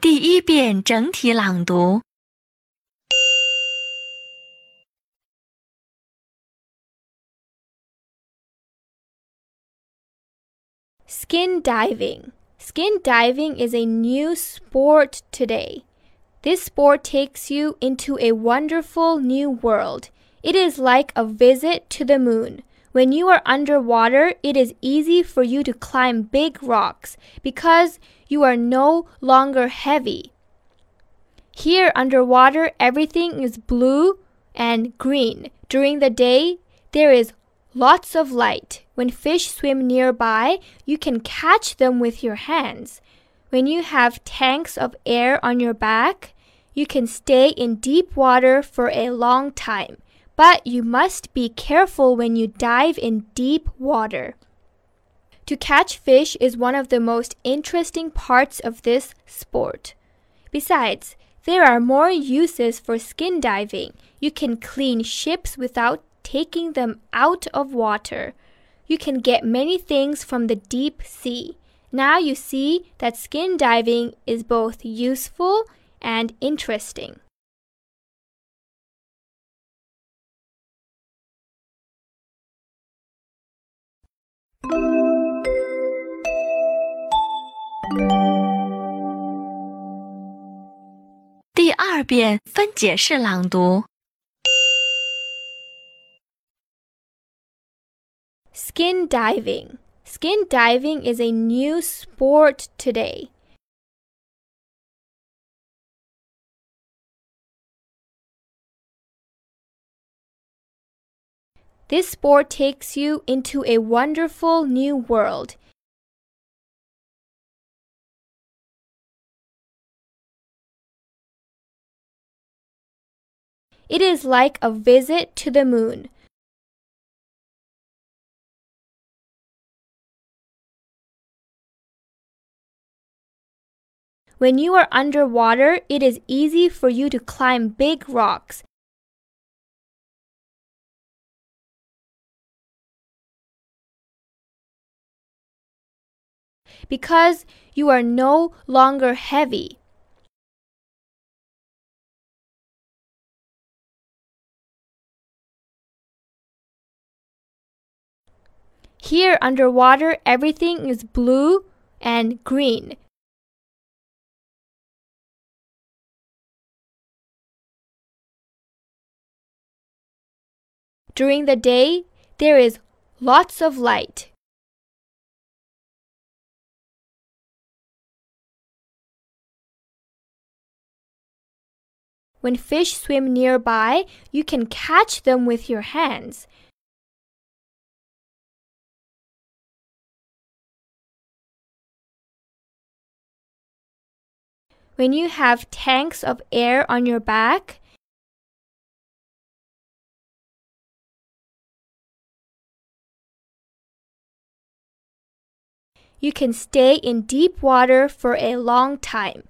第一遍整体朗读。 Skin diving. Skin diving is a new sport today. This sport takes you into a wonderful new world. It is like a visit to the moon. When you are underwater, it is easy for you to climb big rocks because you are no longer heavy. Here underwater, everything is blue and green. During the day, there is lots of light. When fish swim nearby, you can catch them with your hands. When you have tanks of air on your back, you can stay in deep water for a long time. But you must be careful when you dive in deep water. To catch fish is one of the most interesting parts of this sport. Besides, there are more uses for skin diving. You can clean ships without taking them out of water. You can get many things from the deep sea. Now you see that skin diving is both useful and interesting. 第二遍分解式朗读。 Skin diving. Skin diving is a new sport today. This sport takes you into a wonderful new world. It is like a visit to the moon. When you are underwater, it is easy for you to climb big rocks. Because you are no longer heavy. Here underwater, everything is blue and green. During the day, there is lots of light. When fish swim nearby, you can catch them with your hands. When you have tanks of air on your back, you can stay in deep water for a long time.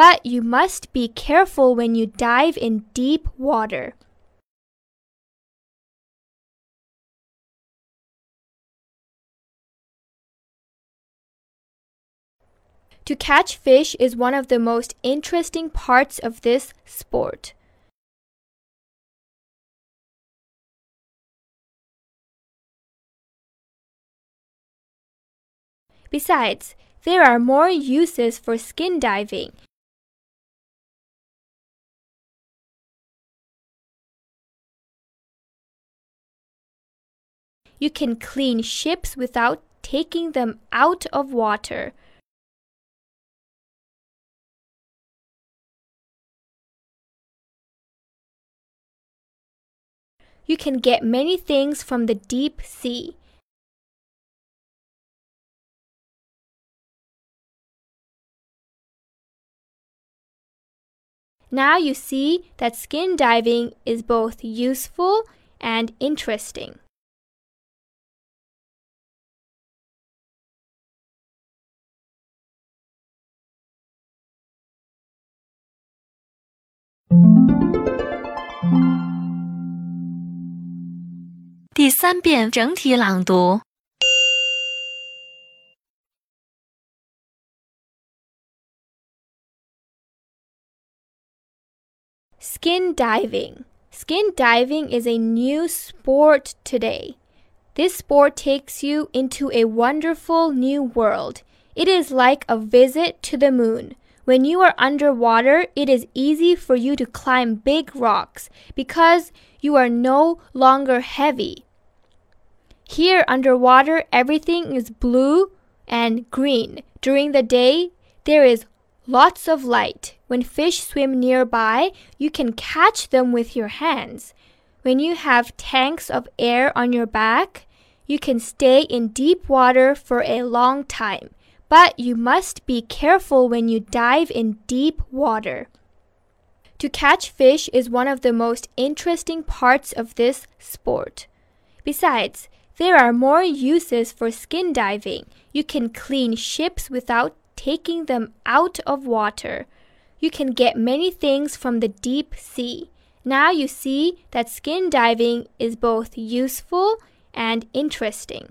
But you must be careful when you dive in deep water. To catch fish is one of the most interesting parts of this sport. Besides, there are more uses for skin diving. You can clean ships without taking them out of water. You can get many things from the deep sea. Now you see that skin diving is both useful and interesting. 第三遍整体朗读。Skin diving. Skin diving is a new sport today. This sport takes you into a wonderful new world. It is like a visit to the moon. When you are underwater, it is easy for you to climb big rocks because you are no longer heavy. Here underwater, everything is blue and green. During the day, there is lots of light. When fish swim nearby, you can catch them with your hands. When you have tanks of air on your back, you can stay in deep water for a long time. But you must be careful when you dive in deep water. To catch fish is one of the most interesting parts of this sport. Besides, there are more uses for skin diving. You can clean ships without taking them out of water. You can get many things from the deep sea. Now you see that skin diving is both useful and interesting.